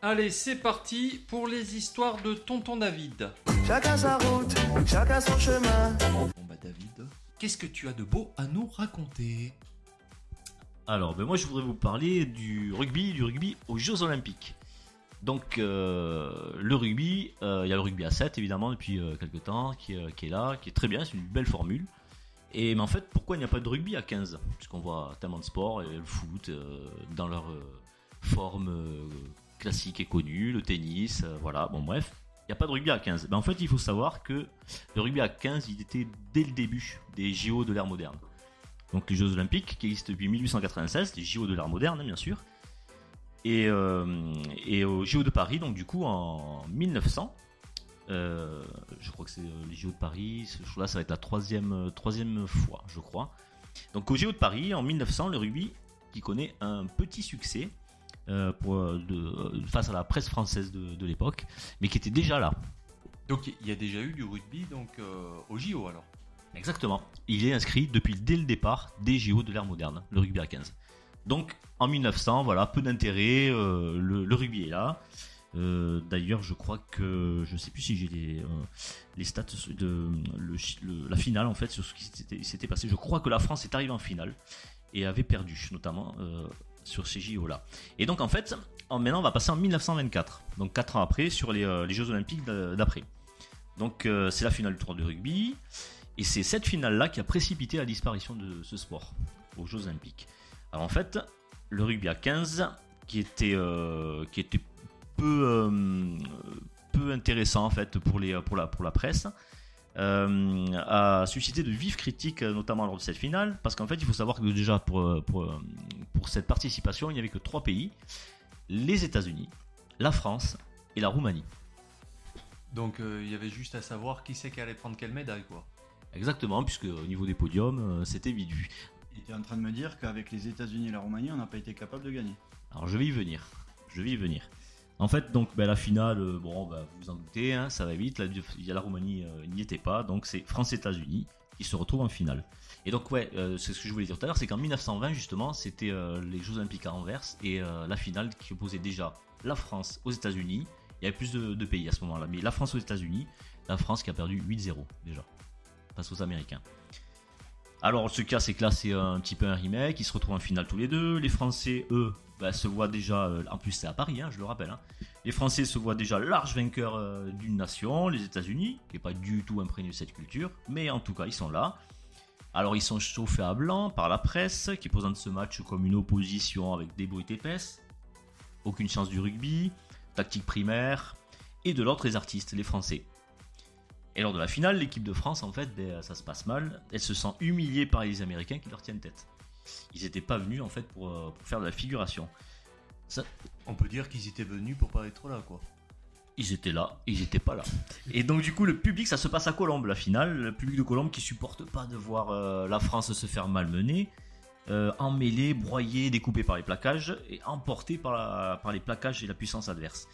Allez, c'est parti pour les histoires de Tonton David. Chacun sa route, chacun son chemin. Bon bah David, qu'est-ce que tu as de beau à nous raconter? Alors, ben moi je voudrais vous parler du rugby, du rugby aux Jeux Olympiques. Donc, euh, le rugby, euh, il y a le rugby à 7 évidemment depuis euh, quelques temps qui, euh, qui est là, qui est très bien, c'est une belle formule. Et mais en fait, pourquoi il n'y a pas de rugby à 15 Puisqu'on voit tellement de sports, et le foot euh, dans leur euh, forme euh, classique et connue, le tennis, euh, voilà, bon bref. Il n'y a pas de rugby à 15. Ben, en fait, il faut savoir que le rugby à 15, il était dès le début des JO de l'ère moderne. Donc les Jeux Olympiques qui existent depuis 1896, les JO de l'ère moderne, bien sûr. Et, euh, et de Paris, donc du coup en 1900, euh, je crois que c'est euh, les JO de Paris, ce jour-là ça va être la troisième, troisième fois, je crois. Donc au JO de Paris, en 1900, le rugby qui connaît un petit succès pour, euh, de, euh, face à la presse française de, de l'époque, mais qui était déjà là. Donc il y a déjà eu du rugby donc euh, au JO alors. Exactement. Il est inscrit depuis dès le départ des JO de l'ère moderne, le rugby à 15. Donc en 1900, voilà, peu d'intérêt, euh, le, le rugby est là. Euh, D'ailleurs, je crois que je sais plus si j'ai les, euh, les stats de le, chi- le- la finale en fait sur ce qui s'était passé. Je crois que la France est arrivée en finale et avait perdu, notamment euh, sur ces JO là. Et donc en fait, en, maintenant on va passer en 1924, donc 4 ans après sur les, euh, Jeux Olympiques d'a- d'après. Donc euh, c'est la finale du tour de rugby. Et c'est cette finale-là qui a précipité la disparition de ce sport aux Jeux Olympiques. Alors en fait, le rugby à 15, qui était, euh, qui était peu, peu intéressant en fait pour, les, pour, la, pour la presse, euh, a suscité de vives critiques, euh, notamment lors de cette finale, parce qu'en fait, il faut savoir que déjà pour, euh, pour, pour cette participation, il n'y avait que trois pays les États-Unis, la France et la Roumanie. Donc euh, il y avait juste à savoir qui c'est qui allait prendre quelle médaille quoi. Exactement, puisque au niveau des podiums, euh, c'était. Et tu es en train de me dire qu'avec les États-Unis et la Roumanie, on n'a pas été capable de gagner. Alors je vais y venir. Je vais y venir. En fait, donc ben, la finale, euh, bon, bah, vous vous en doutez, hein, ça va vite. La, Roumanie euh, n'y était pas, donc c'est France-États-Unis qui se retrouvent en finale. Et donc ouais, euh, c'est ce que je voulais dire tout à l'heure, c'est qu'en 1920 justement, c'était les Jeux Olympiques à Anvers et la finale qui opposait déjà la France aux États-Unis. Il y avait plus de, de pays à ce moment-là, mais la France aux États-Unis, la France qui a perdu 8-0 déjà face aux Américains. Alors ce cas c'est que là c'est un petit peu un remake, ils se retrouvent en finale tous les deux. Les Français eux bah, se voient déjà, euh, en plus c'est à Paris, hein, je le rappelle. hein. Les Français se voient déjà large vainqueurs euh, d'une nation, les États-Unis, qui est pas du tout imprégné de cette culture, mais en tout cas ils sont là. Alors ils sont chauffés à blanc par la presse qui présente ce match comme une opposition avec des bruits épaisses, aucune chance du rugby, tactique primaire, et de l'autre les artistes, les Français. Et lors de la finale, l'équipe de France, en fait, ben, ça se passe mal. Elle se sent humiliée par les Américains qui leur tiennent tête. Ils n'étaient pas venus, en fait, pour, euh, pour faire de la figuration. Ça, On peut dire qu'ils étaient venus pour pas être là quoi. ils étaient là, ils étaient pas là. Et donc du coup le public, ça se passe à Colombe la finale, le public de Colombe qui supporte pas de voir euh, la France se faire malmener, euh, emmêlé, broyé, découpé par les plaquages et emporté par, la- par les plaquages et la puissance adverse.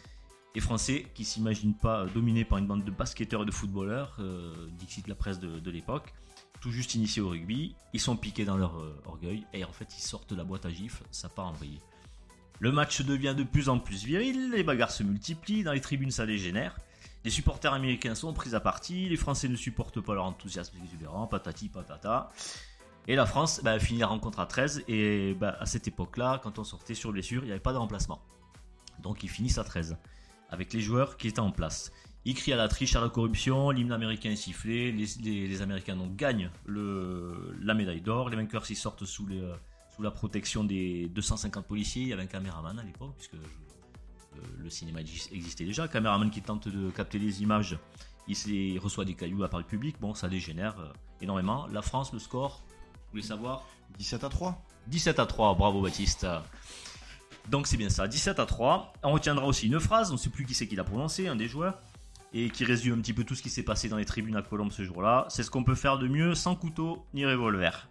Les Français qui s'imaginent pas euh, dominés par une bande de basketteurs et de footballeurs, euh, dixit la presse de, de l'époque, tout juste initiés au rugby, ils sont piqués dans leur euh, orgueil et en fait ils sortent de la boîte à gifles, ça part en vrille. Le match devient de plus en plus viril, les bagarres se multiplient, dans les tribunes ça dégénère. Les supporters américains sont pris à partie, les Français ne supportent pas leur enthousiasme exubérant, patati patata. Et la France bah, finit la rencontre à 13, et bah, à cette époque-là, quand on sortait sur blessure, il n'y avait pas de remplacement. Donc ils finissent à 13, avec les joueurs qui étaient en place. Ils crient à la triche, à la corruption, l'hymne américain est sifflé, les, les- les Américains donc gagnent le, la médaille d'or, les vainqueurs s'y sortent sous, les, euh, sous la protection des 250 policiers, il y avait un caméraman à l'époque, puisque je- le, le cinéma exis- existait déjà, caméraman qui tente de capter les images, il, il reçoit des cailloux à part le public, bon ça dégénère euh, énormément. La France, le score, vous voulez savoir? 17 à 3 17 à 3, bravo Baptiste. Donc c'est bien ça, 17 à 3. On retiendra aussi une phrase, on ne sait plus qui c'est qui l'a prononcée, un des joueurs, et qui résume un petit peu tout ce qui s'est passé dans les tribunes à Colombe ce jour-là. C'est ce qu'on peut faire de mieux sans couteau ni revolver.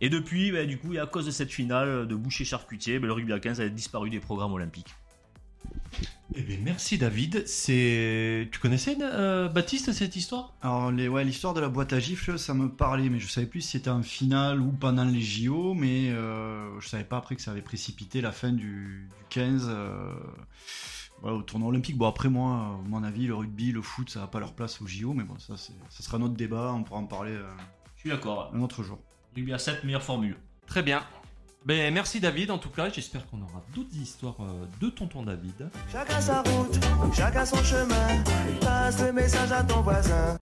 Et depuis, bah, du coup, à cause de cette finale de boucher charcutier, bah, le rugby à 15 a disparu des programmes olympiques. Eh bien merci David, c'est... Tu connaissais euh, Baptiste cette histoire? Alors, les, ouais, l'histoire de la boîte à gifles, ça me parlait, mais je savais plus si c'était en finale ou pendant les JO, mais euh, je savais pas après que ça avait précipité la fin du, du 15. euh, voilà, au tournoi olympique. Bon, après, moi, à mon avis, le rugby, le foot, ça n'a pas leur place au JO, mais bon, ça, c'est- ça sera notre débat, on pourra en parler euh, Je suis d'accord. un autre jour. Rugby à 7, meilleure formule. Très bien. Ben, merci David en tout cas. J'espère qu'on aura d'autres histoires euh, de tonton David. Chacun sa route, chacun son chemin. Passe le message à ton voisin.